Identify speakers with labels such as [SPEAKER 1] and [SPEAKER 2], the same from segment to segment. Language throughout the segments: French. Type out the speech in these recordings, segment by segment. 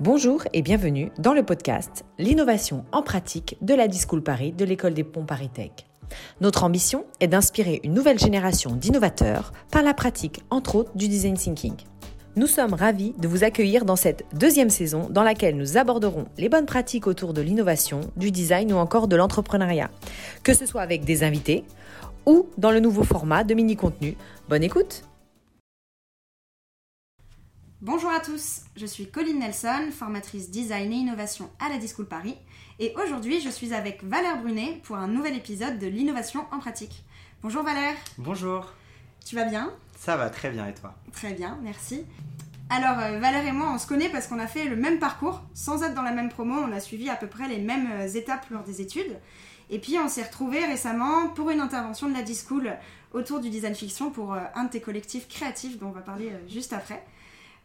[SPEAKER 1] Bonjour et bienvenue dans le podcast L'innovation en pratique de la Discool Paris de l'école des ponts Paris Tech. Notre ambition est d'inspirer une nouvelle génération d'innovateurs par la pratique, entre autres, du design thinking. Nous sommes ravis de vous accueillir dans cette deuxième saison dans laquelle nous aborderons les bonnes pratiques autour de l'innovation, du design ou encore de l'entrepreneuriat, que ce soit avec des invités ou dans le nouveau format de mini-contenu. Bonne écoute
[SPEAKER 2] Bonjour à tous, je suis Colline Nelson, formatrice design et innovation à la Discool Paris, et aujourd'hui je suis avec Valère Brunet pour un nouvel épisode de l'innovation en pratique. Bonjour Valère.
[SPEAKER 3] Bonjour.
[SPEAKER 2] Tu vas bien?
[SPEAKER 3] Ça va très bien et toi?
[SPEAKER 2] Très bien, merci. Alors euh, Valère et moi on se connaît parce qu'on a fait le même parcours, sans être dans la même promo, on a suivi à peu près les mêmes euh, étapes lors des études. Et puis on s'est retrouvés récemment pour une intervention de la Discool autour du design fiction pour euh, un de tes collectifs créatifs dont on va parler juste après.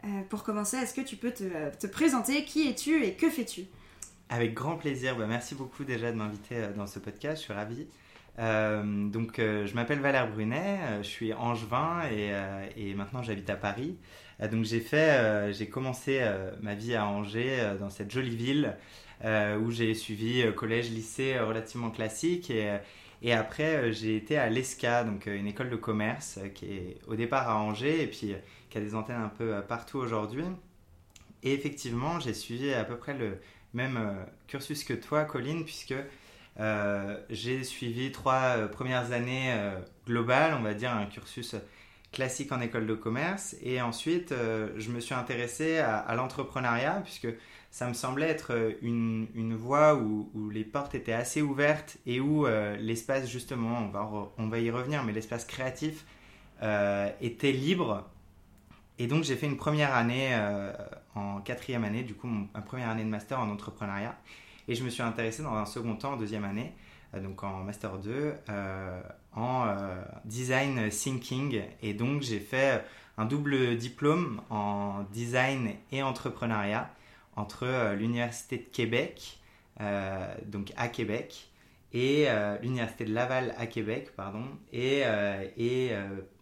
[SPEAKER 2] Euh, pour commencer, est-ce que tu peux te, présenter Qui es-tu et que fais-tu?
[SPEAKER 3] Avec grand plaisir. Bah, merci beaucoup déjà de m'inviter euh, dans ce podcast. Je suis ravi. Euh, donc, je m'appelle Valère Brunet, je suis angevin et, et maintenant j'habite à Paris. donc, j'ai fait, j'ai commencé ma vie à Angers, dans cette jolie ville où j'ai suivi collège, lycée relativement classique et, et après j'ai été à l'ESCA, donc une école de commerce qui est au départ à Angers et puis qui a des antennes un peu euh, partout aujourd'hui. Et effectivement, j'ai suivi à peu près le même euh, cursus que toi, Colline, puisque euh, j'ai suivi trois premières années globales, on va dire un cursus classique en école de commerce. Et ensuite, je me suis intéressé à, l'entrepreneuriat, puisque ça me semblait être une, voie où, les portes étaient assez ouvertes et où l'espace, justement, on va y revenir, mais l'espace créatif était libre et donc j'ai fait une première année euh, en quatrième année, du coup ma première année de master en entrepreneuriat. Et je me suis intéressé dans un second temps, en deuxième année, euh, donc en master 2, euh, en design thinking. Et donc j'ai fait un double diplôme en design et entrepreneuriat entre l'Université de Québec, donc à Québec, et l'Université de Laval à Québec, pardon, et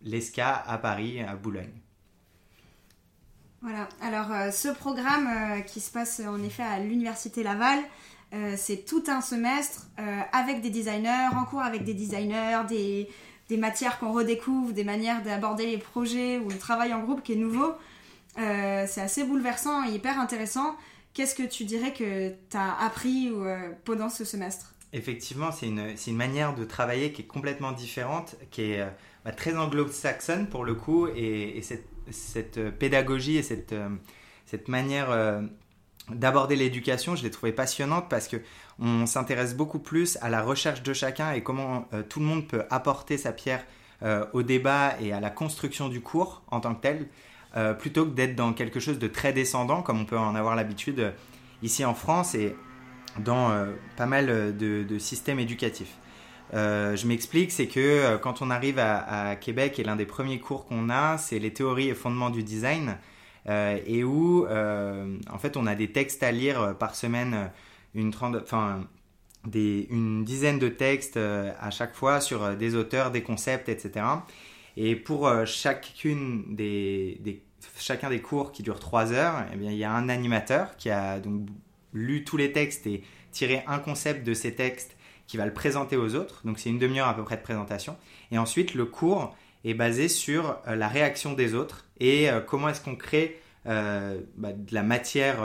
[SPEAKER 3] l'ESCA à Paris, à Boulogne.
[SPEAKER 2] Voilà, alors euh, ce programme euh, qui se passe en effet à l'Université Laval, euh, c'est tout un semestre avec des designers, en cours avec des designers, des, des matières qu'on redécouvre, des manières d'aborder les projets ou le travail en groupe qui est nouveau. c'est assez bouleversant et hyper intéressant. Qu'est-ce que tu dirais que tu as appris pendant ce semestre?
[SPEAKER 3] Effectivement, c'est une, une, manière de travailler qui est complètement différente, qui est bah, très anglo-saxonne pour le coup, et, et cette cette euh, pédagogie et cette, euh, cette manière euh, d'aborder l'éducation, je l'ai trouvée passionnante parce que on s'intéresse beaucoup plus à la recherche de chacun et comment tout le monde peut apporter sa pierre au débat et à la construction du cours en tant que tel, plutôt que d'être dans quelque chose de très descendant comme on peut en avoir l'habitude ici en France et dans pas mal de systèmes éducatifs. Euh, je m'explique, c'est que euh, quand on arrive à, Québec, et l'un des premiers cours qu'on a, c'est les théories et fondements du design, euh, et où en fait on a des textes à lire par semaine, une, une dizaine de textes à chaque fois sur des auteurs, des concepts, etc. Et pour chacune des, chacun des cours qui durent trois heures, eh bien, il y a un animateur qui a donc lu tous les textes et tiré un concept de ces textes qui va le présenter aux autres. Donc c'est une demi-heure à peu près de présentation. Et ensuite, le cours est basé sur euh, la réaction des autres et euh, comment est-ce qu'on crée euh, bah, de la matière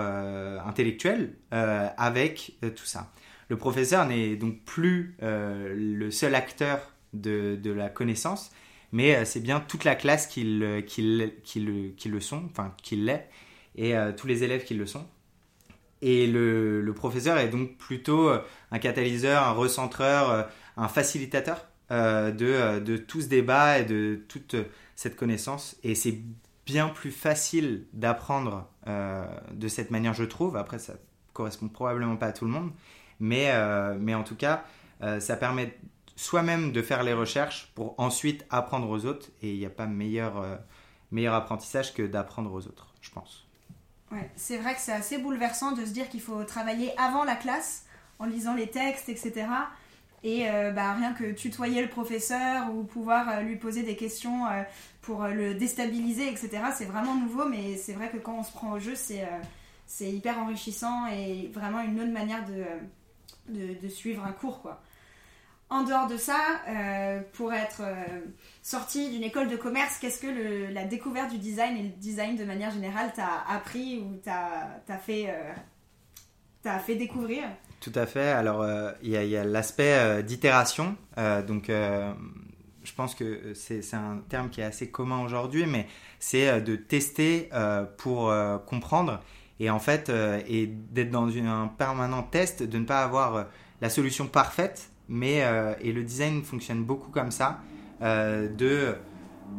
[SPEAKER 3] intellectuelle avec tout ça. Le professeur n'est donc plus le seul acteur de, la connaissance, mais c'est bien toute la classe qui le, sont, enfin qui l'est, et tous les élèves qui le sont. Et le, professeur est donc plutôt un catalyseur, un recentreur, euh, un facilitateur euh, de, de, tout ce débat et de toute cette connaissance. Et c'est bien plus facile d'apprendre de cette manière, je trouve. Après, ça correspond probablement pas à tout le monde. Mais, mais en tout cas, ça permet soi-même de faire les recherches pour ensuite apprendre aux autres. Et il n'y a pas meilleur, meilleur apprentissage que d'apprendre aux autres, je pense.
[SPEAKER 2] Ouais, c'est vrai que c'est assez bouleversant de se dire qu'il faut travailler avant la classe, en lisant les textes, etc. Et euh, bah, rien que tutoyer le professeur ou pouvoir euh, lui poser des questions euh, pour le déstabiliser, etc. C'est vraiment nouveau, mais c'est vrai que quand on se prend au jeu, c'est hyper enrichissant et vraiment une autre manière de, suivre un cours. En dehors de ça, pour être sorti d'une école de commerce, qu'est-ce que la découverte du design et le design de manière générale t'a appris ou t'a fait découvrir?
[SPEAKER 3] Tout à fait. Alors, euh, il y a, l'aspect euh, d'itération. Euh, donc, je pense que c'est un terme qui est assez commun aujourd'hui, mais c'est de tester pour comprendre. Et en fait, et d'être dans un permanent test, de ne pas avoir la solution parfaite, mais et le design fonctionne beaucoup comme ça, de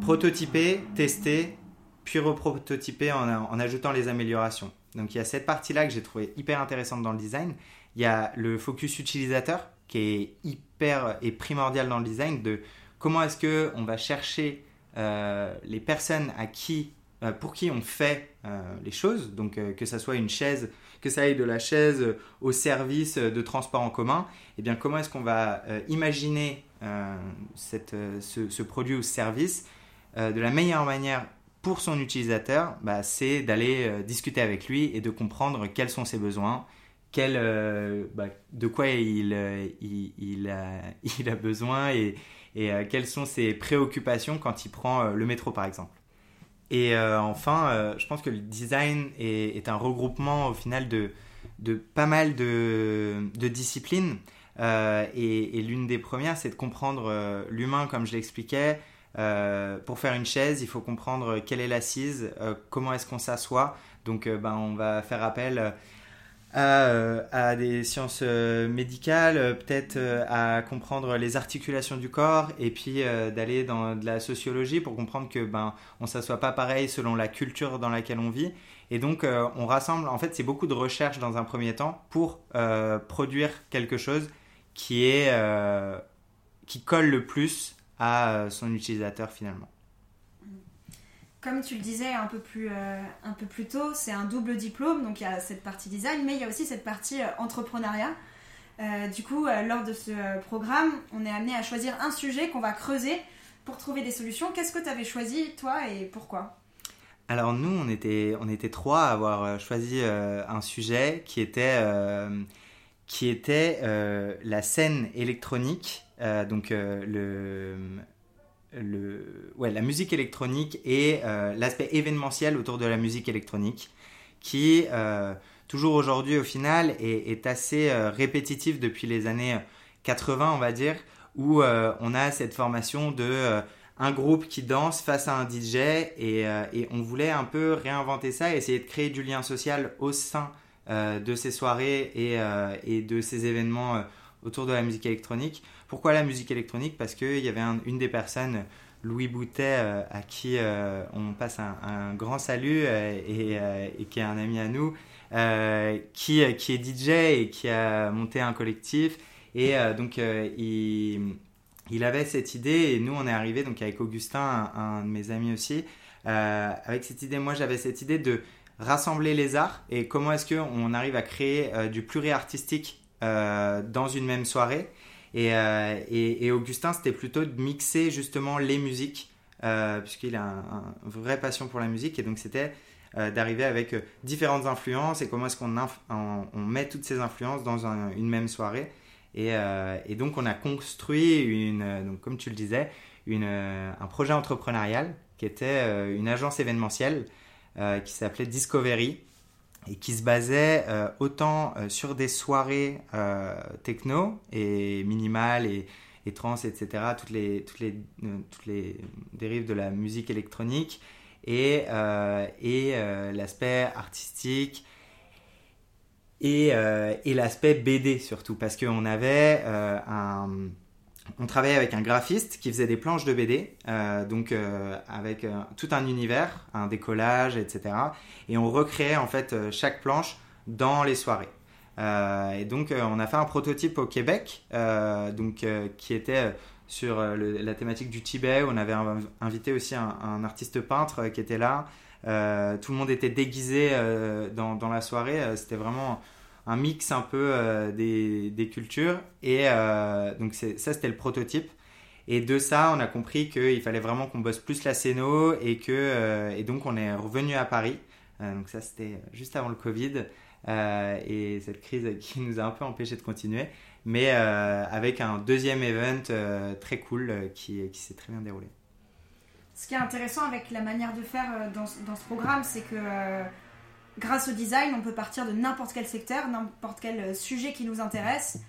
[SPEAKER 3] prototyper, tester, puis reprototyper en, en ajoutant les améliorations. Donc il y a cette partie-là que j'ai trouvé hyper intéressante dans le design. Il y a le focus utilisateur qui est hyper et primordial dans le design de comment est-ce que on va chercher euh, les personnes à qui, euh, pour qui on fait euh, les choses, donc que ça soit une chaise, que ça aille de la chaise au service de transport en commun, et eh bien comment est-ce qu'on va imaginer cette, ce, produit ou ce service de la meilleure manière pour son utilisateur, bah, c'est d'aller discuter avec lui et de comprendre quels sont ses besoins, quel, euh, bah, de quoi il, euh, il, a, il, a, besoin et, et euh, quelles sont ses préoccupations quand il prend le métro par exemple. Et enfin, je pense que le design est, un regroupement au final de, de pas mal de, de disciplines. et, l'une des premières, c'est de comprendre l'humain, comme je l'expliquais. pour faire une chaise, il faut comprendre quelle est l'assise, comment est-ce qu'on s'assoit. Donc, ben, on va faire appel euh, à, des sciences euh, médicales, euh, peut-être à comprendre les articulations du corps et puis d'aller dans de la sociologie pour comprendre que ben on s'assoit pas pareil selon la culture dans laquelle on vit. Et donc on rassemble en fait c'est beaucoup de recherche dans un premier temps pour produire quelque chose qui est qui colle le plus à son utilisateur finalement
[SPEAKER 2] comme tu le disais un peu plus, euh, un peu plus tôt, c'est un double diplôme, donc il y a cette partie design, mais il y a aussi cette partie euh, entrepreneuriat. Euh, du coup, lors de ce programme, on est amené à choisir un sujet qu'on va creuser pour trouver des solutions. Qu'est-ce que tu avais choisi, toi, et pourquoi?
[SPEAKER 3] Alors nous, on était, on était trois à avoir choisi un sujet qui était, qui était la scène électronique, donc le le, ouais, la musique électronique et euh, l'aspect événementiel autour de la musique électronique qui, euh, toujours aujourd'hui au final, est, assez euh, répétitif depuis les années 80, on va dire, où on a cette formation de un groupe qui danse face à un DJ et, et, on voulait un peu réinventer ça essayer de créer du lien social au sein de ces soirées et, et de ces événements autour de la musique électronique. Pourquoi la musique électronique? Parce qu'il y avait une des personnes, Louis Boutet, euh, à qui euh, on passe un, grand salut euh, et, qui est un ami à nous, qui, qui est DJ et qui a monté un collectif. Et donc, il, il, avait cette idée et nous, on est arrivé donc avec Augustin, un, de mes amis aussi, avec cette idée. Moi, j'avais cette idée de rassembler les arts et comment est-ce qu'on arrive à créer du pluriartistique euh, dans une même soirée. Euh, et, et, Augustin, c'était plutôt de mixer justement les musiques, euh, puisqu'il a une vraie passion pour la musique. Et donc, c'était d'arriver avec différentes influences et comment est-ce qu'on on, met toutes ces influences dans une même soirée. Et, et, donc, on a construit, une, donc, comme tu le disais, une, un projet entrepreneurial qui était une agence événementielle qui s'appelait Discovery et qui se basait euh, autant euh, sur des soirées euh, techno et minimales et, et trans, etc., toutes les, toutes, les, toutes les dérives de la musique électronique et, et l'aspect artistique et, et l'aspect BD surtout, parce qu'on avait un on travaillait avec un graphiste qui faisait des planches de BD, euh, donc euh, avec euh, tout un univers, un décollage, etc. Et on recréait en fait chaque planche dans les soirées. et donc on a fait un prototype au Québec, qui était sur la thématique du Tibet. On avait invité aussi un, artiste peintre qui était là. tout le monde était déguisé dans, la soirée. C'était vraiment un mix un peu euh, des, cultures. Et euh, donc ça, c'était le prototype. Et de ça, on a compris qu'il fallait vraiment qu'on bosse plus la scéno et, euh, et donc on est revenu à Paris donc ça, c'était juste avant le Covid. et cette crise qui nous a un peu empêché de continuer, mais avec un deuxième event très cool qui, qui s'est très bien déroulé.
[SPEAKER 2] Ce qui est intéressant avec la manière de faire dans, dans ce programme, c'est que grâce au design, on peut partir de n'importe quel secteur, n'importe quel sujet qui nous intéresse.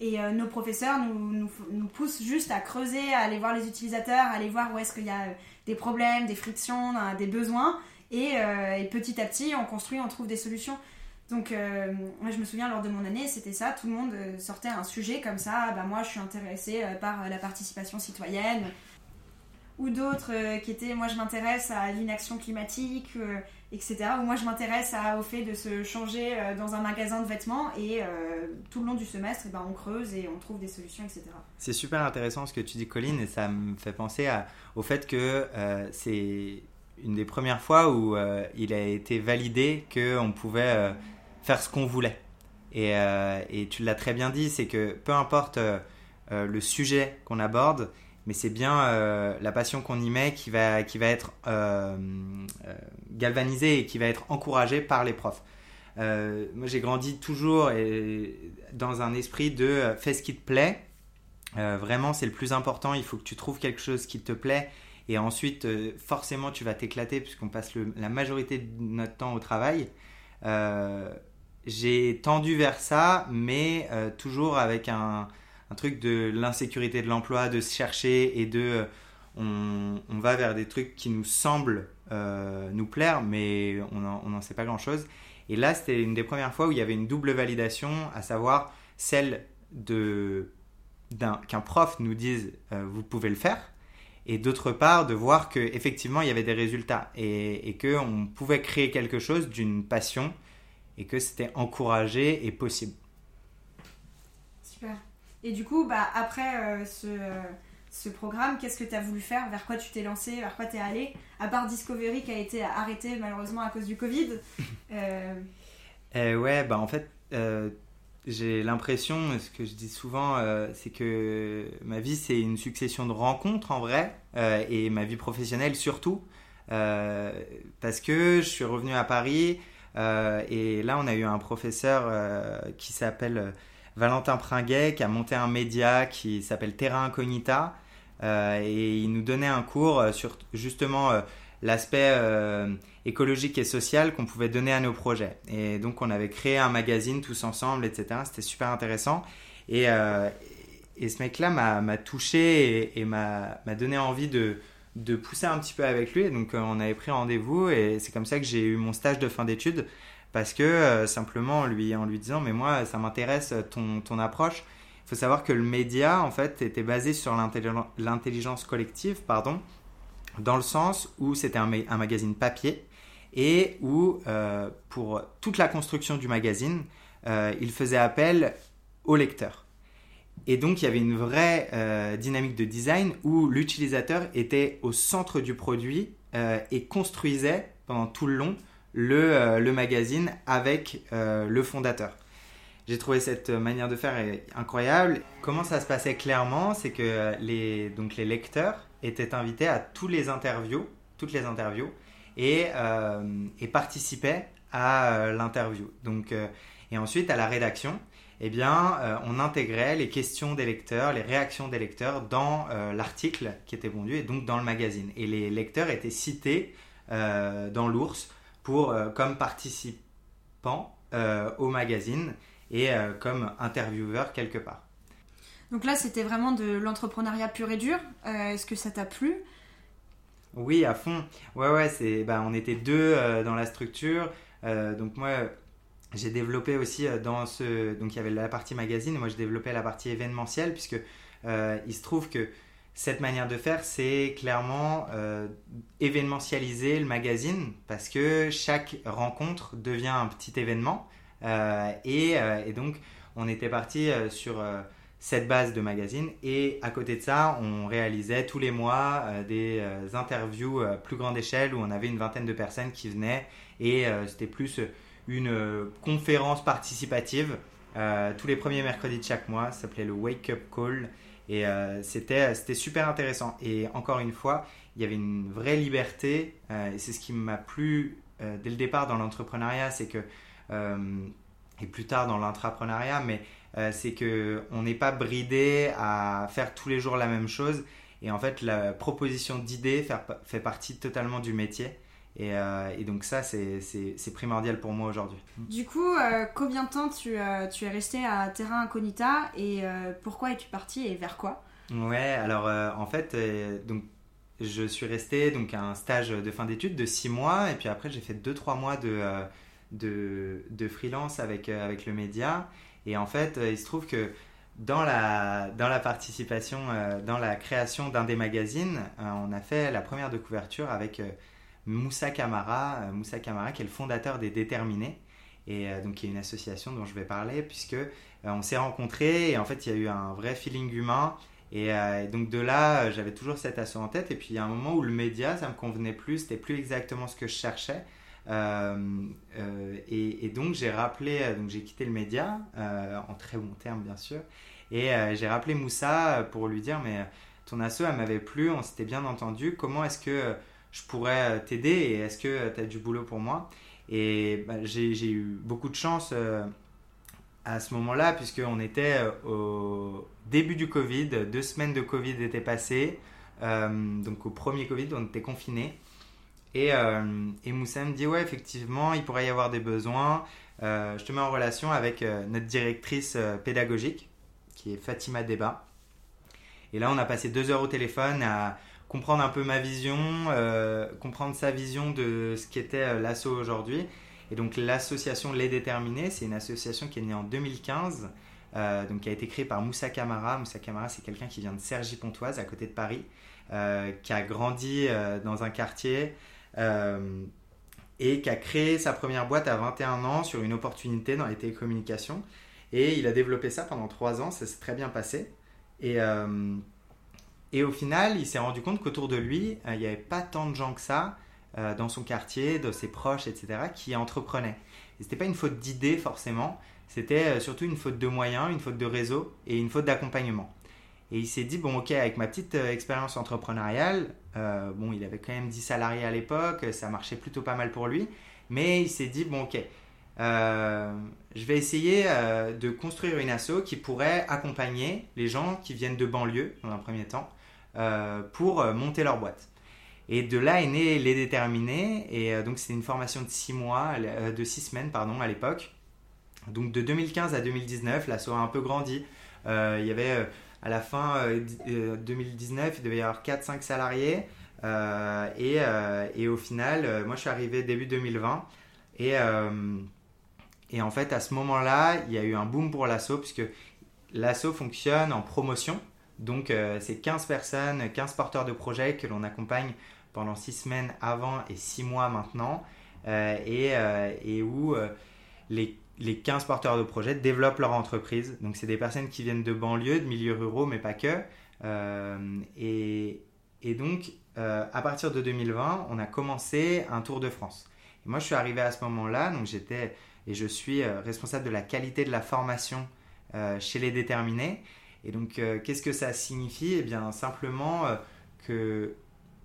[SPEAKER 2] Et euh, nos professeurs nous, poussent juste à creuser, à aller voir les utilisateurs, à aller voir où est-ce qu'il y a euh, des problèmes, des frictions, des besoins. Euh, et, petit à petit, on construit, on trouve des solutions. Donc, moi, je me souviens, lors de mon année, c'était ça. Tout le monde sortait un sujet comme ça. Bah, moi, je suis intéressée par la participation citoyenne. Ou d'autres qui étaient, moi, je m'intéresse à l'inaction climatique etc. Ou moi je m'intéresse au fait de se changer euh, dans un magasin de vêtements et euh, tout le long du semestre, eh ben, on creuse et on trouve des solutions, etc.
[SPEAKER 3] C'est super intéressant ce que tu dis, Colline, et ça me fait penser au fait que euh, c'est une des premières fois où il a été validé qu'on pouvait faire ce qu'on voulait. Et, et tu l'as très bien dit, c'est que peu importe le sujet qu'on aborde, mais c'est bien euh, la passion qu'on y met qui va, qui va être euh, euh, galvanisée et qui va être encouragée par les profs. moi, j'ai grandi toujours dans un esprit de fais ce qui te plaît. vraiment, c'est le plus important. Il faut que tu trouves quelque chose qui te plaît. Et ensuite, forcément, tu vas t'éclater puisqu'on passe la majorité de notre temps au travail. j'ai tendu vers ça, mais toujours avec un, un truc de l'insécurité de l'emploi, de se chercher et de on, on, va vers des trucs qui nous semblent euh, nous plaire, mais on n'en sait pas grand-chose. Et là, c'était une des premières fois où il y avait une double validation, à savoir celle de qu'un prof nous dise euh, vous pouvez le faire, et d'autre part de voir que effectivement il y avait des résultats et, et que on pouvait créer quelque chose d'une passion et que c'était encouragé et possible.
[SPEAKER 2] Super. Et du coup, bah, après euh, ce, ce, programme, qu'est-ce que tu as voulu faire? Vers quoi tu t'es lancé? Vers quoi tu es allé? À part Discovery qui a été arrêté malheureusement à cause du Covid.
[SPEAKER 3] Euh... Euh, ouais, bah en fait, euh, j'ai l'impression, ce que je dis souvent, c'est que ma vie c'est une succession de rencontres en vrai, et ma vie professionnelle surtout. parce que je suis revenu à Paris et là on a eu un professeur qui s'appelle Valentin Pringuet qui a monté un média qui s'appelle Terra Incognita euh, et il nous donnait un cours euh, sur justement euh, l'aspect écologique et social qu'on pouvait donner à nos projets. Et donc on avait créé un magazine tous ensemble, etc. C'était super intéressant. Et, et ce mec-là m'a touché et, m'a donné envie de, de pousser un petit peu avec lui. donc on avait pris rendez-vous et c'est comme ça que j'ai eu mon stage de fin d'études parce que euh, simplement lui, en lui disant mais moi ça m'intéresse ton, ton approche, il faut savoir que le média en fait était basé sur l'intelligence collective, pardon, dans le sens où c'était un, magazine papier et où euh, pour toute la construction du magazine, euh, il faisait appel au lecteur. Et donc il y avait une vraie dynamique de design où l'utilisateur était au centre du produit et construisait pendant tout le long euh, le, magazine avec euh, le fondateur. J'ai trouvé cette manière de faire incroyable. Comment ça se passait clairement, c'est que les, donc les lecteurs étaient invités à tous les interviews, toutes les interviews, et, euh, et participaient à l'interview. Donc, et ensuite, à la rédaction, eh bien, on intégrait les questions des lecteurs, les réactions des lecteurs dans l'article qui était pondu et donc dans le magazine. Et les lecteurs étaient cités dans l'ours pour, euh, comme participant euh, au magazine et euh, comme intervieweur quelque part.
[SPEAKER 2] Donc là, c'était vraiment de l'entrepreneuriat pur et dur. Est-ce que ça t'a plu?
[SPEAKER 3] Oui, à fond. Ouais, ouais, c'est, bah, on était deux dans la structure. donc moi, j'ai développé aussi dans ce... Donc il y avait la partie magazine, et moi j'ai développé la partie événementielle, puisque il se trouve que cette manière de faire, c'est clairement euh, événementialiser le magazine parce que chaque rencontre devient un petit événement. Euh, euh, et, donc, on était parti sur cette base de magazine. Et à côté de ça, on réalisait tous les mois des interviews plus grande échelle où on avait une vingtaine de personnes qui venaient. Et c'était plus une conférence participative tous les premiers mercredis de chaque mois. Ça s'appelait le Wake Up Call. Et euh, c'était super intéressant. Et encore une fois, il y avait une vraie liberté, euh, et c'est ce qui m'a plu dès le départ dans l'entrepreneuriat, c'est que, et plus tard dans l'intrapreneuriat, mais c'est que on n'est pas bridé à faire tous les jours la même chose. Et en fait, la proposition d'idées fait partie totalement du métier. Euh, et, donc ça, c'est primordial pour moi aujourd'hui.
[SPEAKER 2] Du coup, euh, combien de temps tu, euh, tu, es resté à Terra Incognita et pourquoi es-tu parti et vers quoi?
[SPEAKER 3] Ouais, alors en fait, donc, je suis resté donc, à un stage de fin d'études de 6 mois et puis après j'ai fait 2-3 mois de, de, de, freelance avec, avec le média. Et en fait, il se trouve que dans la, dans la participation, dans la création d'un des magazines, on a fait la première de couverture avec Moussa Kamara, euh, Moussa Kamara qui est le fondateur des Déterminés. Et euh, donc qui est une association dont je vais parler puisque euh, on s'est rencontrés et en fait il y a eu un vrai feeling humain. Et, donc de là j'avais toujours cet assaut en tête. Et puis il y a un moment où le média ça me convenait plus. C'était plus exactement ce que je cherchais. Et, donc j'ai rappelé donc j'ai quitté le média en très bon terme bien sûr. Et j'ai rappelé Moussa pour lui dire mais ton asso elle m'avait plu on s'était bien entendu. Comment est-ce que je pourrais euh, t'aider et est-ce que euh, tu as du boulot pour moi? Et bah, j'ai eu beaucoup de chance euh, à ce moment-là, puisqu'on était au début du Covid, deux semaines de Covid étaient passées, donc au premier Covid, on était confinés. Et, Moussa me dit, ouais, effectivement, il pourrait y avoir des besoins. je te mets en relation avec notre directrice pédagogique, qui est Fatima Deba. Et là, on a passé deux heures au téléphone à comprendre un peu ma vision, euh, comprendre sa vision de ce qu'était euh, l'asso aujourd'hui. Et donc l'association Les Déterminés, c'est une association qui est née en 2015, euh, donc qui a été créée par Moussa Camara. Moussa Camara, c'est quelqu'un qui vient de Cergy-Pontoise, à côté de Paris, qui a grandi dans un quartier et qui a créé sa première boîte à 21 ans sur une opportunité dans les télécommunications. Et il a développé ça pendant 3 ans, ça s'est très bien passé. Et et au final, il s'est rendu compte qu'autour de lui, euh, il n'y avait pas tant de gens que ça euh, dans son quartier, de ses proches, etc., qui entreprenaient. Ce n'était pas une faute d'idée forcément, c'était euh, surtout une faute de moyens, une faute de réseau et une faute d'accompagnement. Et il s'est dit, bon ok, avec ma petite expérience entrepreneuriale, bon, il avait quand même 10 salariés à l'époque, ça marchait plutôt pas mal pour lui, mais il s'est dit, bon ok, je vais essayer de construire une asso qui pourrait accompagner les gens qui viennent de banlieue dans un premier temps euh, pour euh, monter leur boîte. Et de là est né Les Déterminés. Et euh, donc, c'est une formation de 6 mois, de 6 semaines, pardon, à l'époque. Donc, de 2015 à 2019, l'asso a un peu grandi. il y avait, à la fin 2019, il devait y avoir 4-5 salariés. Et, et, au final, moi, je suis arrivé début 2020. Et, et en fait, à ce moment-là, il y a eu un boom pour l'asso, puisque l'asso fonctionne en promotion. Donc, euh, c'est 15 personnes, 15 porteurs de projets que l'on accompagne pendant 6 semaines avant et 6 mois maintenant, euh, euh, et, où les, 15 porteurs de projets développent leur entreprise. Donc, c'est des personnes qui viennent de banlieues, de milieux ruraux, mais pas que. Et, donc, à partir de 2020, on a commencé un tour de France. Et moi, je suis arrivé à ce moment-là, donc j'étais et je suis responsable de la qualité de la formation chez les déterminés. Et donc, euh, qu'est-ce que ça signifie? Eh bien, simplement euh, que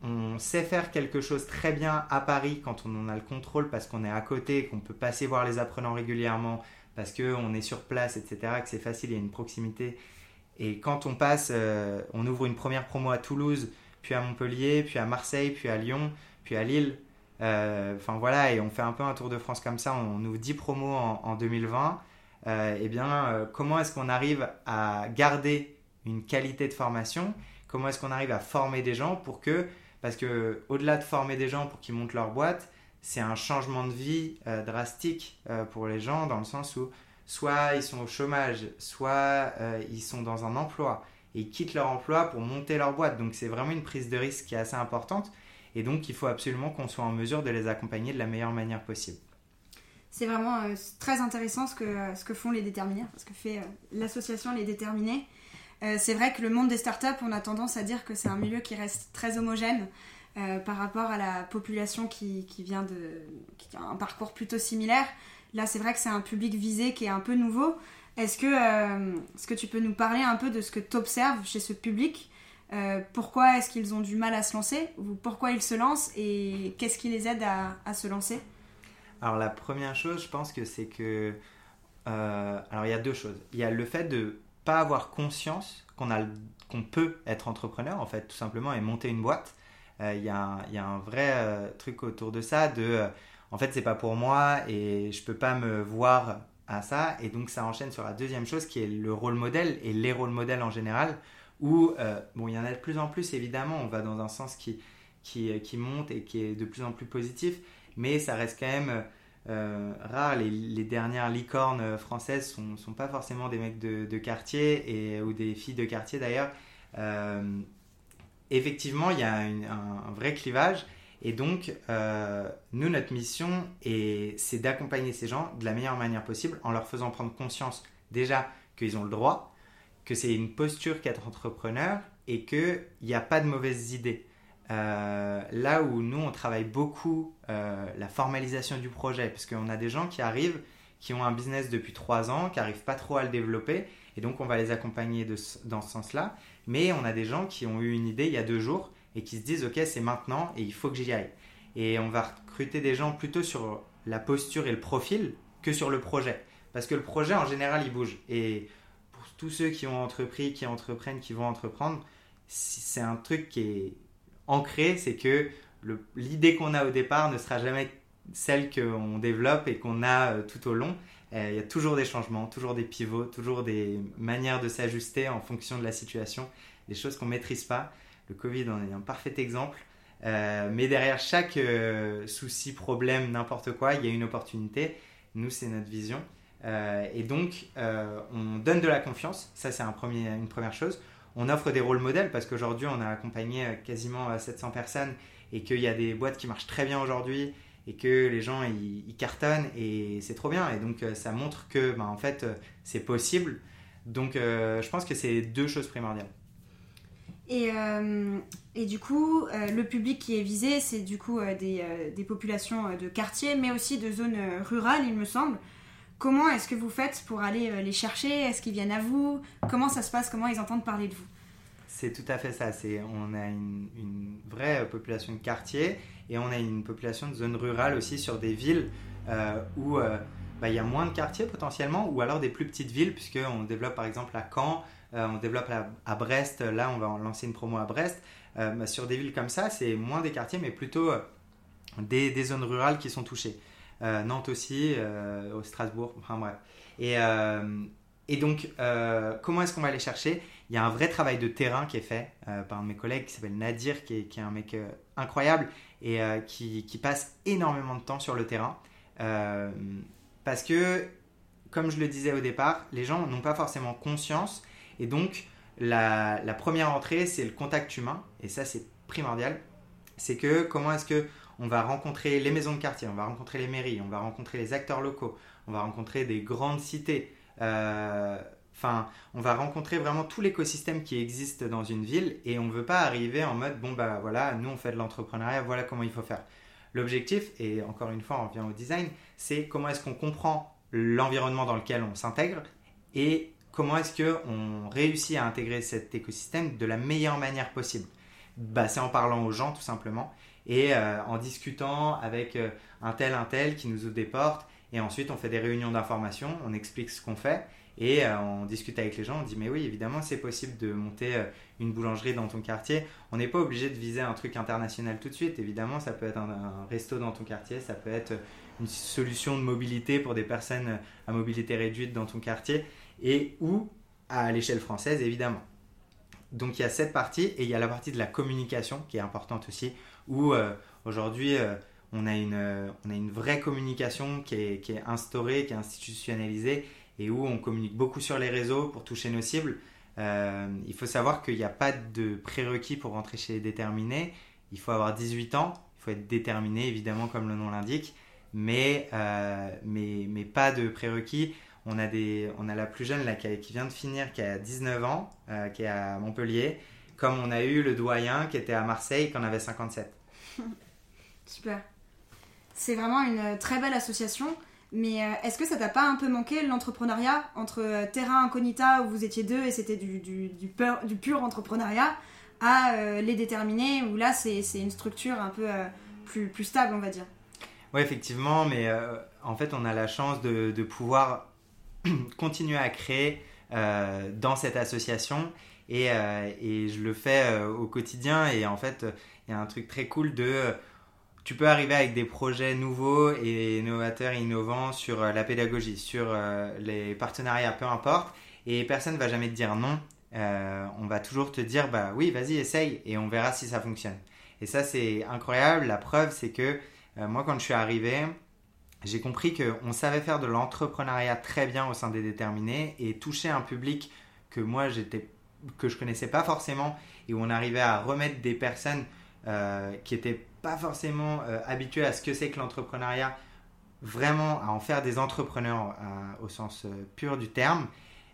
[SPEAKER 3] on sait faire quelque chose très bien à Paris quand on en a le contrôle parce qu'on est à côté, qu'on peut passer voir les apprenants régulièrement, parce qu'on est sur place, etc., que c'est facile, il y a une proximité. Et quand on passe, euh, on ouvre une première promo à Toulouse, puis à Montpellier, puis à Marseille, puis à Lyon, puis à Lille. Enfin voilà, et on fait un peu un tour de France comme ça. On ouvre 10 promos en 2020. Euh, eh bien, euh, comment est-ce qu'on arrive à garder une qualité de formation? Comment est-ce qu'on arrive à former des gens pour que, parce que au-delà de former des gens pour qu'ils montent leur boîte, c'est un changement de vie euh, drastique pour les gens dans le sens où soit ils sont au chômage, soit ils sont dans un emploi et ils quittent leur emploi pour monter leur boîte. Donc c'est vraiment une prise de risque qui est assez importante et donc il faut absolument qu'on soit en mesure de les accompagner de la meilleure manière possible
[SPEAKER 2] c'est vraiment euh, très intéressant ce que, euh, ce que font les déterminés, ce que fait euh, l'association Les Déterminés. c'est vrai que le monde des startups, on a tendance à dire que c'est un milieu qui reste très homogène par rapport à la population qui, qui, vient de. a un parcours plutôt similaire. Là, c'est vrai que c'est un public visé qui est un peu nouveau. Est-ce que, que tu peux nous parler un peu de ce que tu observes chez ce public? Pourquoi est-ce qu'ils ont du mal à se lancer? Ou pourquoi ils se lancent? Et qu'est-ce qui les aide à se lancer?
[SPEAKER 3] Alors la première chose, je pense que c'est que... alors il y a deux choses. Il y a le fait de pas avoir conscience qu'on a qu'on peut être entrepreneur en fait tout simplement et monter une boîte. Il y, y, a un vrai truc autour de ça de en fait c'est pas pour moi et je peux pas me voir à ça. Et donc ça enchaîne sur la deuxième chose qui est le rôle modèle et les rôles modèles en général, où, euh, bon, il y en a de plus en plus évidemment, on va dans un sens qui, qui, qui, monte et qui est de plus en plus positif, mais ça reste quand même euh, rare. Les, dernières licornes françaises sont, sont pas forcément des mecs de, quartier et, ou des filles de quartier d'ailleurs. Euh, effectivement, il y a un, un vrai clivage. Et donc, euh, nous, notre mission, c'est d'accompagner ces gens de la meilleure manière possible en leur faisant prendre conscience déjà qu'ils ont le droit, que c'est une posture qu'être entrepreneur et qu'il n'y a pas de mauvaises idées. Euh, là où nous, on travaille beaucoup euh, la formalisation du projet, parce qu'on a des gens qui arrivent, qui ont un business depuis trois ans, qui n'arrivent pas trop à le développer, et donc on va les accompagner dans ce sens-là. Mais on a des gens qui ont eu une idée il y a deux jours et qui se disent ok c'est maintenant et il faut que j'y aille. Et on va recruter des gens plutôt sur la posture et le profil que sur le projet. Parce que le projet en général il bouge. Et pour tous ceux qui ont entrepris, qui entreprennent, qui vont entreprendre, c'est un truc qui est ancré, c'est que l'idée qu'on a au départ ne sera jamais celle qu'on développe et qu'on a euh, tout au long. Euh, il y a toujours des changements, toujours des pivots, toujours des manières de s'ajuster en fonction de la situation, des choses qu'on ne maîtrise pas. Le Covid en est un parfait exemple. Euh, mais derrière chaque souci, problème, n'importe quoi, il y a une opportunité. Nous, c'est notre vision. Et donc, on donne de la confiance. Ça, c'est une première chose. On offre des rôles modèles parce qu'aujourd'hui, on a accompagné quasiment 700 personnes et qu'il y a des boîtes qui marchent très bien aujourd'hui et que les gens ils, cartonnent et c'est trop bien. Et donc, ça montre que, ben, en fait, c'est possible. Donc, je pense que c'est deux choses primordiales.
[SPEAKER 2] Et, euh, et, du coup, euh, le public qui est visé, c'est du coup euh, des, des, populations de quartiers, mais aussi de zones rurales, il me semble. Comment est-ce que vous faites pour aller les chercher? Est-ce qu'ils viennent à vous? Comment ça se passe? Comment ils entendent parler de vous?
[SPEAKER 3] C'est tout à fait ça. C'est, on a une, vraie population de quartiers et on a une population de zones rurales aussi sur des villes où bah, il y a moins de quartiers potentiellement, ou alors des plus petites villes, puisqu'on développe par exemple à Caen, euh, on développe à, Brest, là on va lancer une promo à Brest. Euh, bah, sur des villes comme ça, c'est moins des quartiers, mais plutôt euh, des, zones rurales qui sont touchées. Nantes aussi, au Strasbourg, enfin bref. Et, et donc, comment est-ce qu'on va aller chercher? Il y a un vrai travail de terrain qui est fait par un de mes collègues qui s'appelle Nadir, qui est, un mec incroyable et qui, qui, passe énormément de temps sur le terrain. parce que, comme je le disais au départ, les gens n'ont pas forcément conscience et donc, la, première entrée, c'est le contact humain, et ça, c'est primordial. C'est que comment est-ce que on va rencontrer les maisons de quartier, on va rencontrer les mairies, on va rencontrer les acteurs locaux, on va rencontrer des grandes cités. Euh, enfin, on va rencontrer vraiment tout l'écosystème qui existe dans une ville et on ne veut pas arriver en mode bon bah voilà, nous on fait de l'entrepreneuriat, voilà comment il faut faire. L'objectif, et encore une fois on revient au design, c'est comment est-ce qu'on comprend l'environnement dans lequel on s'intègre et comment est-ce qu'on réussit à intégrer cet écosystème de la meilleure manière possible bah, C'est en parlant aux gens tout simplement et euh, en discutant avec euh, un tel, un tel qui nous ouvre des portes. Et ensuite, on fait des réunions d'information, on explique ce qu'on fait et euh, on discute avec les gens. On dit, mais oui, évidemment, c'est possible de monter une boulangerie dans ton quartier. On n'est pas obligé de viser un truc international tout de suite. Évidemment, ça peut être un, un, resto dans ton quartier, ça peut être une solution de mobilité pour des personnes à mobilité réduite dans ton quartier et ou à l'échelle française évidemment. Donc il y a cette partie et il y a la partie de la communication qui est importante aussi où euh, aujourd'hui euh, on, a une, euh, on a une vraie communication qui est, qui est, instaurée, qui est institutionnalisée et où on communique beaucoup sur les réseaux pour toucher nos cibles. il faut savoir qu'il n'y a pas de prérequis pour rentrer chez Déterminé. Il faut avoir 18 ans, il faut être déterminé évidemment comme le nom l'indique, mais, mais, mais pas de prérequis. On a, des, on a la plus jeune là, qui, vient de finir, qui a 19 ans, qui est à Montpellier, comme on a eu le doyen qui était à Marseille, qui en avait 57.
[SPEAKER 2] Super. C'est vraiment une très belle association. Mais euh, est-ce que ça t'a pas un peu manqué l'entrepreneuriat entre euh, Terrain Incognita où vous étiez deux et c'était du, du, du, du, pur entrepreneuriat à les déterminés où là c'est une structure un peu plus, plus stable on va dire?
[SPEAKER 3] Oui, effectivement, mais en fait, on a la chance de, de pouvoir continuer à créer dans cette association et, et, je le fais au quotidien et en fait, il y a un truc très cool de tu peux arriver avec des projets nouveaux et innovateurs et innovants sur euh, la pédagogie, sur euh, les partenariats, peu importe, et personne ne va jamais te dire non. Euh, on va toujours te dire bah oui, vas-y, essaye et on verra si ça fonctionne. Et ça, c'est incroyable. La preuve, c'est que moi, quand je suis arrivé, j'ai compris qu'on savait faire de l'entrepreneuriat très bien au sein des déterminés et toucher un public que moi, j'étais que je connaissais pas forcément et où on arrivait à remettre des personnes qui étaient pas forcément euh, habitué à ce que c'est que l'entrepreneuriat, vraiment à en faire des entrepreneurs euh, au sens euh, pur du terme.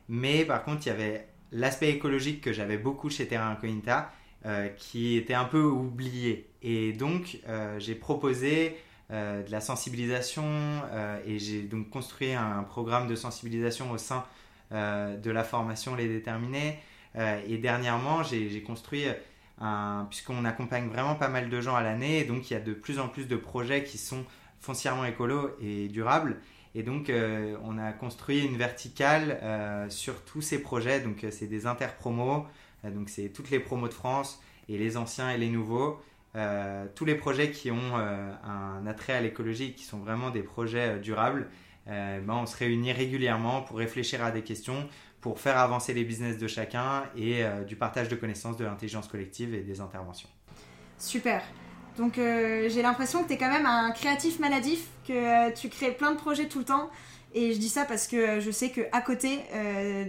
[SPEAKER 3] Mais par contre, il y avait l'aspect écologique que j'avais beaucoup chez Terra Incognita, qui était un peu oublié. Et donc, j'ai proposé de la sensibilisation et j'ai donc construit un, programme de sensibilisation au sein de la formation Les Déterminés. Et dernièrement, j'ai construit puisqu'on accompagne vraiment pas mal de gens à l'année, donc il y a de plus en plus de projets qui sont foncièrement écolos et durables. Et donc, euh, on a construit une verticale euh, sur tous ces projets. Donc, euh, c'est des interpromos. donc, c'est toutes les promos de France et les anciens et les nouveaux. tous les projets qui ont un attrait à l'écologie, qui sont vraiment des projets durables, ben, on se réunit régulièrement pour réfléchir à des questions, pour faire avancer les business de chacun et euh, du partage de connaissances, de l'intelligence collective et des interventions.
[SPEAKER 2] Super. Donc euh, j'ai l'impression que tu es quand même un créatif maladif, que euh, tu crées plein de projets tout le temps. Et je dis ça parce que je sais qu'à côté,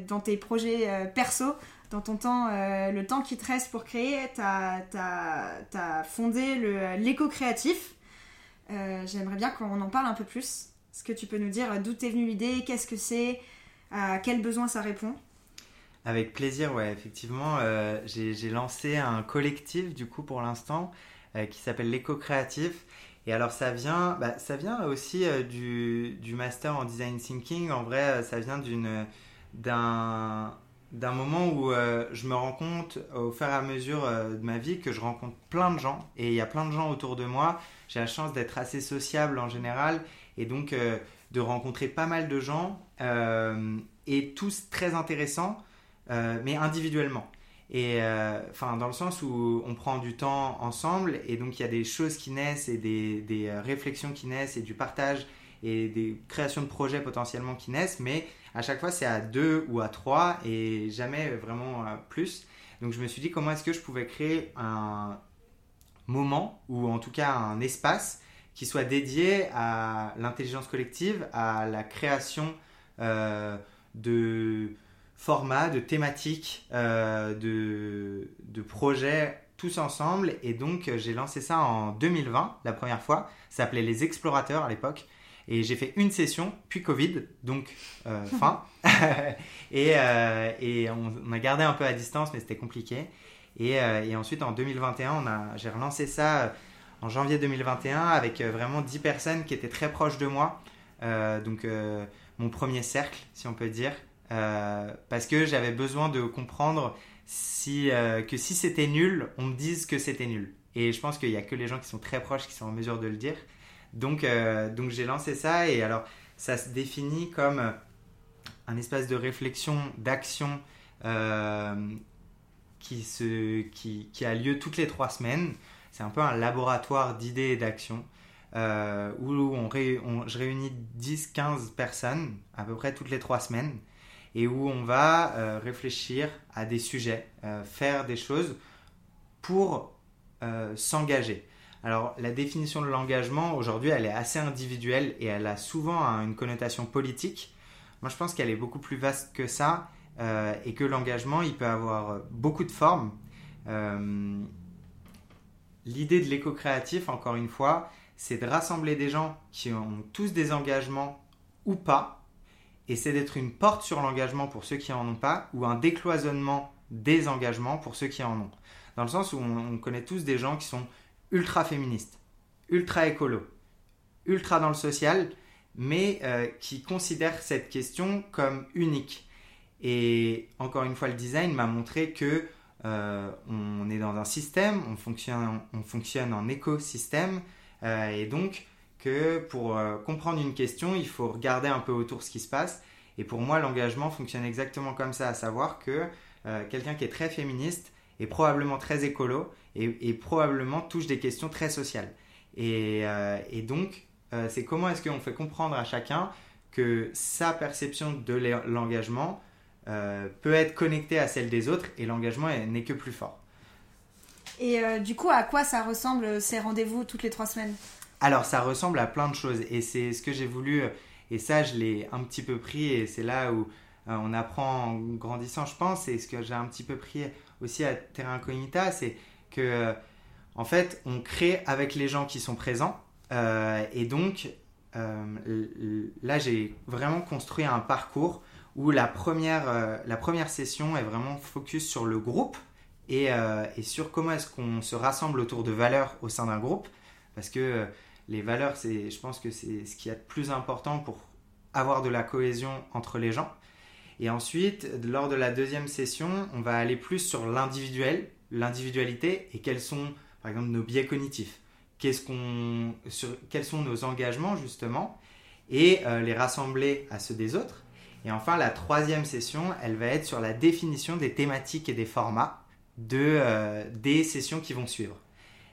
[SPEAKER 2] dans tes projets perso, dans ton temps, le temps qui te reste pour créer, tu as, fondé l'éco-créatif. J'aimerais bien qu'on en parle un peu plus. Est-ce que tu peux nous dire d'où t'es venue l'idée, qu'est-ce que c'est, à quel besoin ça répond?
[SPEAKER 3] Avec plaisir, ouais, effectivement. Euh, j'ai lancé un collectif, du coup, pour l'instant, euh, qui s'appelle l'éco-créatif. Et alors, ça vient, bah, aussi euh, du, master en design thinking. En vrai, ça vient d'un d'un moment où je me rends compte au fur et à mesure de ma vie que je rencontre plein de gens et il y a plein de gens autour de moi. J'ai la chance d'être assez sociable en général et donc de rencontrer pas mal de gens euh, et tous très intéressants, euh, mais individuellement. Et euh, enfin, dans le sens où on prend du temps ensemble et donc il y a des choses qui naissent et des, des, réflexions qui naissent et du partage et des créations de projets potentiellement qui naissent, mais à chaque fois c'est à deux ou à trois et jamais vraiment plus. Donc je me suis dit comment est-ce que je pouvais créer un moment ou en tout cas un espace qui soit dédié à l'intelligence collective, à la création euh, de formats, de thématiques, euh, de, de, projets tous ensemble. Et donc, j'ai lancé ça en 2020, la première fois. Ça s'appelait Les Explorateurs à l'époque. Et j'ai fait une session, puis Covid, donc euh, fin. et, et on, a gardé un peu à distance, mais c'était compliqué. Et, et, ensuite, en 2021, j'ai relancé ça en janvier 2021 avec vraiment 10 personnes qui étaient très proches de moi. donc, mon premier cercle, si on peut dire, euh, parce que j'avais besoin de comprendre euh, que si c'était nul, on me dise que c'était nul. Et je pense qu'il n'y a que les gens qui sont très proches qui sont en mesure de le dire. Donc, euh, donc j'ai lancé ça et alors ça se définit comme un espace de réflexion, d'action qui, qui, qui, a lieu toutes les trois semaines. C'est un peu un laboratoire d'idées et d'actions. Euh, où on, je réunis 10-15 personnes à peu près toutes les trois semaines et où on va euh, réfléchir à des sujets, euh, faire des choses pour s'engager. Alors la définition de l'engagement aujourd'hui elle est assez individuelle et elle a souvent une connotation politique. Moi je pense qu'elle est beaucoup plus vaste que ça et que l'engagement il peut avoir beaucoup de formes. L'idée de l'éco-créatif, encore une fois, c'est de rassembler des gens qui ont tous des engagements ou pas, et c'est d'être une porte sur l'engagement pour ceux qui n'en ont pas, ou un décloisonnement des engagements pour ceux qui en ont. Dans le sens où on, connaît tous des gens qui sont ultra féministes, ultra écolo, ultra dans le social, mais euh, qui considèrent cette question comme unique. Et encore une fois, le design m'a montré que euh, on est dans un système, on fonctionne, on fonctionne en écosystème, euh, et donc que pour comprendre une question, il faut regarder un peu autour ce qui se passe. Et pour moi, l'engagement fonctionne exactement comme ça, à savoir que quelqu'un qui est très féministe est probablement très écolo et, probablement touche des questions très sociales. Et, et donc, c'est comment est-ce qu'on fait comprendre à chacun que sa perception de l'engagement euh, peut être connectée à celle des autres et l'engagement n'est que plus fort.
[SPEAKER 2] Et euh, du coup, à quoi ça ressemble euh, ces rendez-vous toutes les trois semaines?
[SPEAKER 3] Alors, ça ressemble à plein de choses et c'est ce que j'ai voulu, et ça, je l'ai un petit peu pris et c'est là où on apprend en grandissant, je pense, et ce que j'ai un petit peu pris aussi à Terra Incognita, c'est que, en fait, on crée avec les gens qui sont présents et donc là, j'ai vraiment construit un parcours où la première, euh, la première session est vraiment focus sur le groupe et, euh, et sur comment est-ce qu'on se rassemble autour de valeurs au sein d'un groupe. Parce que les valeurs, c'est, je pense que c'est ce qui est le plus important pour avoir de la cohésion entre les gens. Et ensuite, lors de la deuxième session, on va aller plus sur l'individuel, l'individualité et quels sont, par exemple, nos biais cognitifs qu'est-ce qu'on, sur, quels sont nos engagements justement, et euh, les rassembler à ceux des autres. Et enfin, la troisième session, elle va être sur la définition des thématiques et des formats de, euh, des sessions qui vont suivre.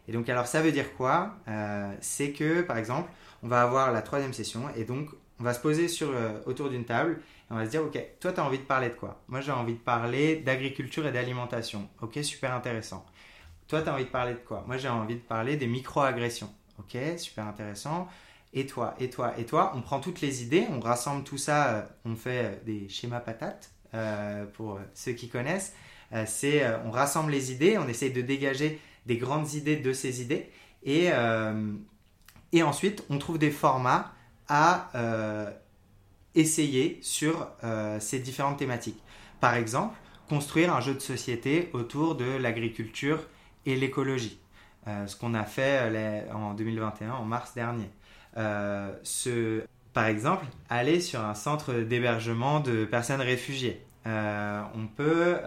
[SPEAKER 3] Et donc, alors, ça veut dire quoi? Euh, C'est que, par exemple, on va avoir la troisième session et donc on va se poser sur, autour d'une table et on va se dire, ok, toi, tu as envie de parler de quoi? Moi, j'ai envie de parler d'agriculture et d'alimentation. Ok, super intéressant. Toi, tu as envie de parler de quoi? Moi, j'ai envie de parler des micro-agressions. Ok, super intéressant. Et toi, et toi, et toi, on prend toutes les idées, on rassemble tout ça, euh, on fait euh, des schémas patates euh, pour ceux qui connaissent. c'est on rassemble les idées, on essaye de dégager des grandes idées de ces idées, et, et ensuite on trouve des formats à essayer sur ces différentes thématiques. Par exemple, construire un jeu de société autour de l'agriculture et l'écologie. Ce qu'on a fait en 2021, en mars dernier. Euh, par exemple, aller sur un centre d'hébergement de personnes réfugiées. on peut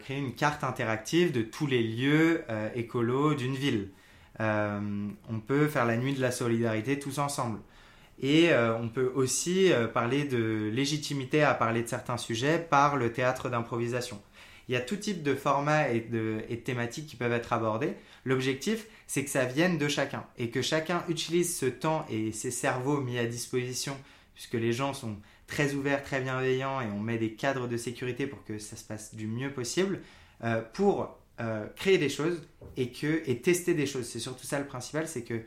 [SPEAKER 3] créer une carte interactive de tous les lieux écolos d'une ville. on peut faire la nuit de la solidarité tous ensemble. Et on peut aussi parler de légitimité à parler de certains sujets par le théâtre d'improvisation. Il y a tout type de formats et de, thématiques qui peuvent être abordés. L'objectif, c'est que ça vienne de chacun et que chacun utilise ce temps et ses cerveaux mis à disposition, puisque les gens sont très ouverts, très bienveillants et on met des cadres de sécurité pour que ça se passe du mieux possible, euh, pour euh, créer des choses et, que, et tester des choses. C'est surtout ça le principal, c'est que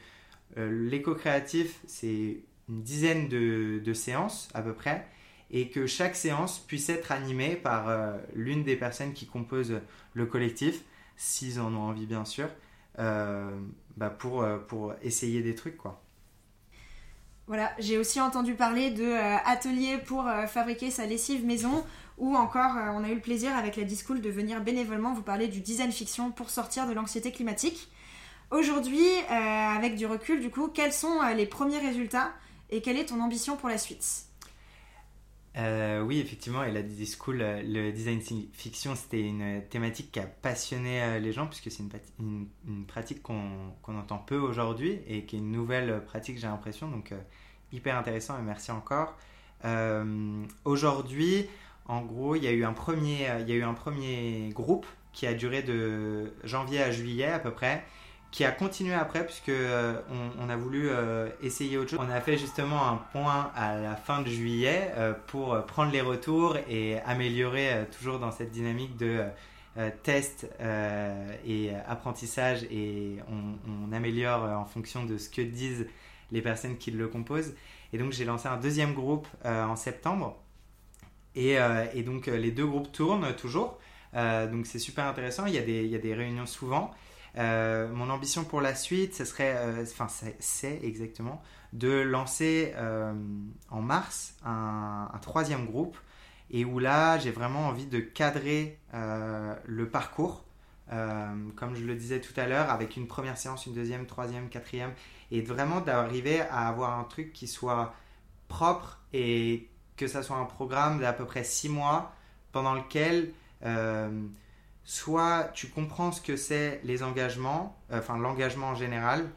[SPEAKER 3] euh, l'éco-créatif, c'est une dizaine de séances à peu près et que chaque séance puisse être animée par euh, l'une des personnes qui composent le collectif, s'ils en ont envie bien sûr, euh, bah pour, euh, pour essayer des trucs quoi.
[SPEAKER 2] Voilà, j'ai aussi entendu parler de ateliers pour fabriquer sa lessive maison ou encore on a eu le plaisir avec la Discool de venir bénévolement vous parler du design fiction pour sortir de l'anxiété climatique. Aujourd'hui, avec du recul du coup, quels sont les premiers résultats et quelle est ton ambition pour la suite?
[SPEAKER 3] Euh, oui, effectivement, et la Disney School, euh, le design fiction, c'était une thématique qui a passionné euh, les gens, puisque c'est une, pratique qu'on entend peu aujourd'hui et qui est une nouvelle pratique, j'ai l'impression. Donc, hyper intéressant et merci encore. aujourd'hui, en gros, il y, a eu un premier, il y a eu un premier groupe qui a duré de janvier à juillet à peu près qui a continué après puisque euh, on, a voulu euh, essayer autre chose. On a fait justement un point à la fin de juillet euh, pour prendre les retours et améliorer toujours dans cette dynamique de test et apprentissage et on, améliore en fonction de ce que disent les personnes qui le composent. Et donc j'ai lancé un deuxième groupe en septembre et, donc les deux groupes tournent toujours. donc c'est super intéressant, il y a des réunions souvent. Euh, mon ambition pour la suite, ce serait, euh, enfin, c'est exactement de lancer euh, en mars un, troisième groupe et où là, j'ai vraiment envie de cadrer le parcours, comme je le disais tout à l'heure, avec une première séance, une deuxième, troisième, quatrième, et vraiment d'arriver à avoir un truc qui soit propre et que ça soit un programme d'à peu près six mois pendant lequel soit tu comprends ce que c'est les engagements, euh, enfin l'engagement en général,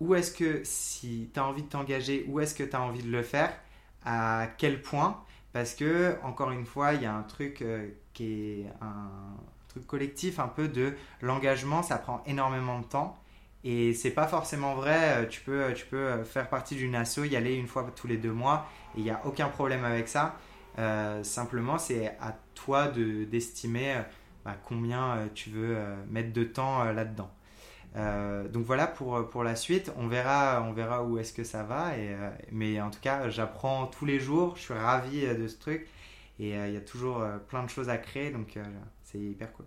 [SPEAKER 3] où est-ce que si tu as envie de t'engager, où est-ce que tu as envie de le faire, à quel point, parce que encore une fois, il y a un truc euh, qui est un truc collectif un peu de l'engagement, ça prend énormément de temps. Et c'est pas forcément vrai, euh, tu peux, tu peux faire partie d'une asso, y aller une fois tous les deux mois, et il n'y a aucun problème avec ça. simplement, c'est à toi d'estimer combien tu veux mettre de temps là-dedans. Euh, donc voilà pour, pour la suite. On verra, on verra où est-ce que ça va. Euh, mais en tout cas, j'apprends tous les jours. Je suis ravi euh, de ce truc. Et il y a toujours plein de choses à créer. Donc c'est hyper cool.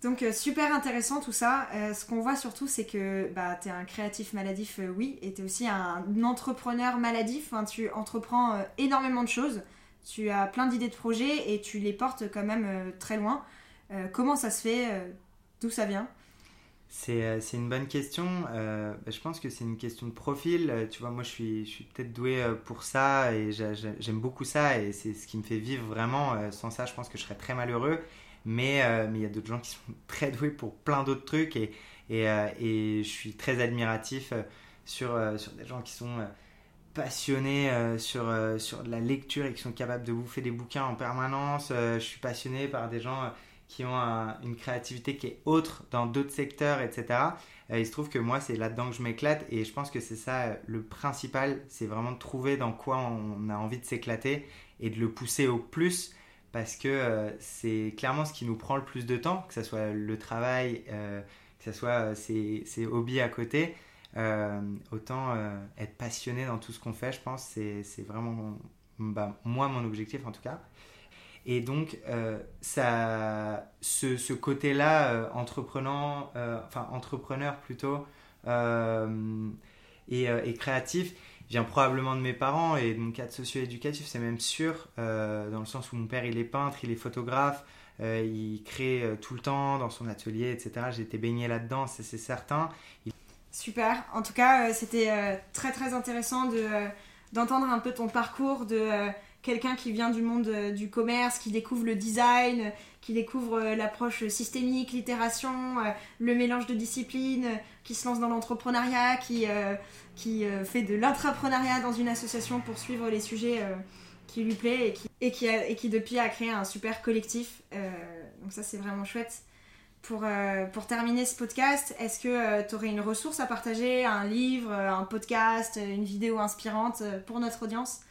[SPEAKER 2] Donc super intéressant tout ça. ce qu'on voit surtout, c'est que bah, tu es un créatif maladif, oui, et tu es aussi un entrepreneur maladif. tu entreprends énormément de choses. Tu as plein d'idées de projets et tu les portes quand même très loin. Comment ça se fait D'où ça vient?
[SPEAKER 3] Euh, c'est une bonne question. Euh, bah, je pense que c'est une question de profil. Euh, tu vois, moi, je suis, je suis peut-être doué pour ça et j'aime beaucoup ça et c'est ce qui me fait vivre vraiment. Sans ça, je pense que je serais très malheureux. Mais mais il y a d'autres gens qui sont très doués pour plein d'autres trucs et, et, et, je suis très admiratif sur, sur des gens qui sont passionnés sur, sur la lecture et qui sont capables de bouffer des bouquins en permanence. je suis passionné par des gens qui ont une créativité qui est autre dans d'autres secteurs, etc. Euh, il se trouve que moi, c'est là-dedans que je m'éclate et je pense que c'est ça euh, le principal, c'est vraiment de trouver dans quoi on a envie de s'éclater et de le pousser au plus parce que euh, c'est clairement ce qui nous prend le plus de temps, que ce soit le travail, que ce soit ses, hobbies à côté. autant être passionné dans tout ce qu'on fait, je pense, c'est vraiment bah, moi mon objectif en tout cas. Et donc, euh, ça, ce, côté-là, euh, entreprenant, euh, enfin entrepreneur plutôt, et, et, créatif, vient probablement de mes parents et de mon cadre socio-éducatif, c'est même sûr, dans le sens où mon père, il est peintre, il est photographe, il crée tout le temps dans son atelier, etc. J'ai été baigné là-dedans, c'est certain.
[SPEAKER 2] Super. En tout cas, c'était très très intéressant de d'entendre un peu ton parcours, de quelqu'un qui vient du monde euh, du commerce, qui découvre le design, qui découvre euh, l'approche systémique, l'itération, euh, le mélange de disciplines, qui se lance dans l'entrepreneuriat, qui, qui fait de l'intrapreneuriat dans une association pour suivre les sujets qui lui plaît et qui, et qui, et qui depuis a créé un super collectif. donc ça c'est vraiment chouette. Pour, pour terminer ce podcast, est-ce que tu aurais une ressource à partager, un livre, un podcast, une vidéo inspirante pour notre audience?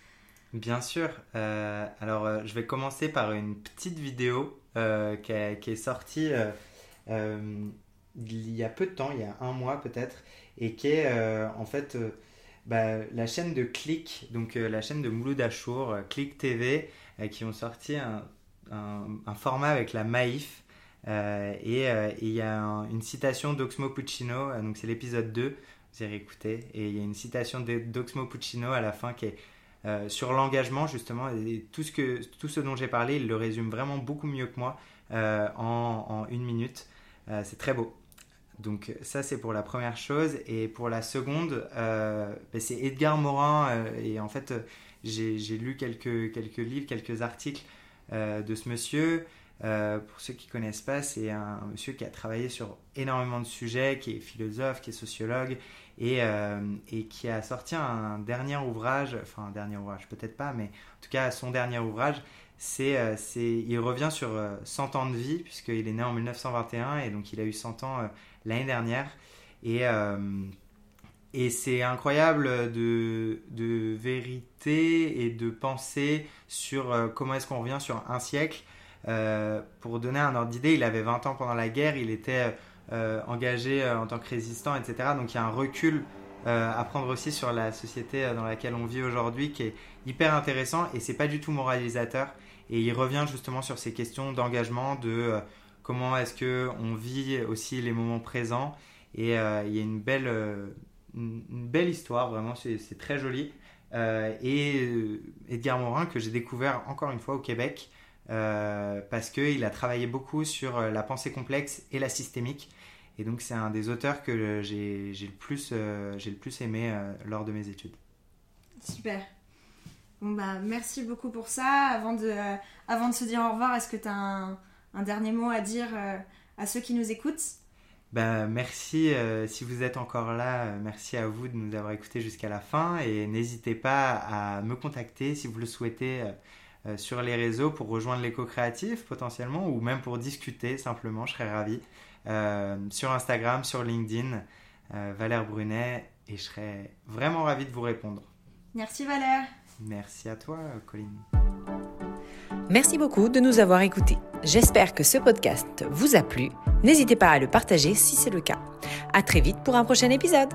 [SPEAKER 3] Bien sûr. Euh, alors, euh, je vais commencer par une petite vidéo euh, qui, est sortie il y a peu de temps, il y a un mois peut-être, et qui est en fait bah, la chaîne de Click, donc la chaîne de Mouloud Achour, Click TV, qui ont sorti un, format avec la Maïf. et il y a une citation d'Oxmo Puccino, donc c'est l'épisode 2, vous avez écouté, et il y a une citation d'Oxmo Puccino à la fin qui est euh, sur l'engagement justement et tout ce, que, tout ce dont j'ai parlé, il le résume vraiment beaucoup mieux que moi euh, en, une minute. Euh, c'est très beau. Donc ça c'est pour la première chose et pour la seconde ben, c'est Edgar Morin et en fait j'ai lu quelques, quelques livres, quelques articles de ce monsieur. pour ceux qui connaissent pas, c'est un monsieur qui a travaillé sur énormément de sujets, qui est philosophe, qui est sociologue, euh, et, qui a sorti un dernier ouvrage, enfin un dernier ouvrage peut-être pas, mais en tout cas son dernier ouvrage, c'est, euh, il revient sur 100 euh, ans de vie, puisqu'il est né en 1921 et donc il a eu 100 ans l'année dernière. Et, et c'est incroyable de, de, vérité et de pensée sur comment est-ce qu'on revient sur un siècle. pour donner un ordre d'idée, il avait 20 ans pendant la guerre, il était euh, engagé euh, en tant que résistant, etc. Donc il y a un recul euh, à prendre aussi sur la société dans laquelle on vit aujourd'hui qui est hyper intéressant et c'est pas du tout moralisateur. Et il revient justement sur ces questions d'engagement, de comment est-ce que on vit aussi les moments présents. Et il y a une belle, une, belle histoire, vraiment, c'est très joli. et Edgar Morin, que j'ai découvert encore une fois au Québec, parce qu'il a travaillé beaucoup sur la pensée complexe et la systémique. Et donc c'est un des auteurs que j'ai le, plus, euh, le plus aimé euh, lors de mes études.
[SPEAKER 2] Super. Bon bah merci beaucoup pour ça. Avant de, euh, avant de se dire au revoir, est-ce que tu as un, un, dernier mot à dire à ceux qui nous écoutent?
[SPEAKER 3] Ben, merci, si vous êtes encore là, merci à vous de nous avoir écoutés jusqu'à la fin et n'hésitez pas à me contacter si vous le souhaitez sur les réseaux pour rejoindre l'éco-créatif potentiellement ou même pour discuter simplement, je serais ravi. Sur Instagram, sur LinkedIn, Valère Brunet et je serais vraiment ravi de vous répondre.
[SPEAKER 2] Merci Valère.
[SPEAKER 3] Merci à toi, Colline.
[SPEAKER 1] Merci beaucoup de nous avoir écoutés. J'espère que ce podcast vous a plu. N'hésitez pas à le partager si c'est le cas. À très vite pour un prochain épisode.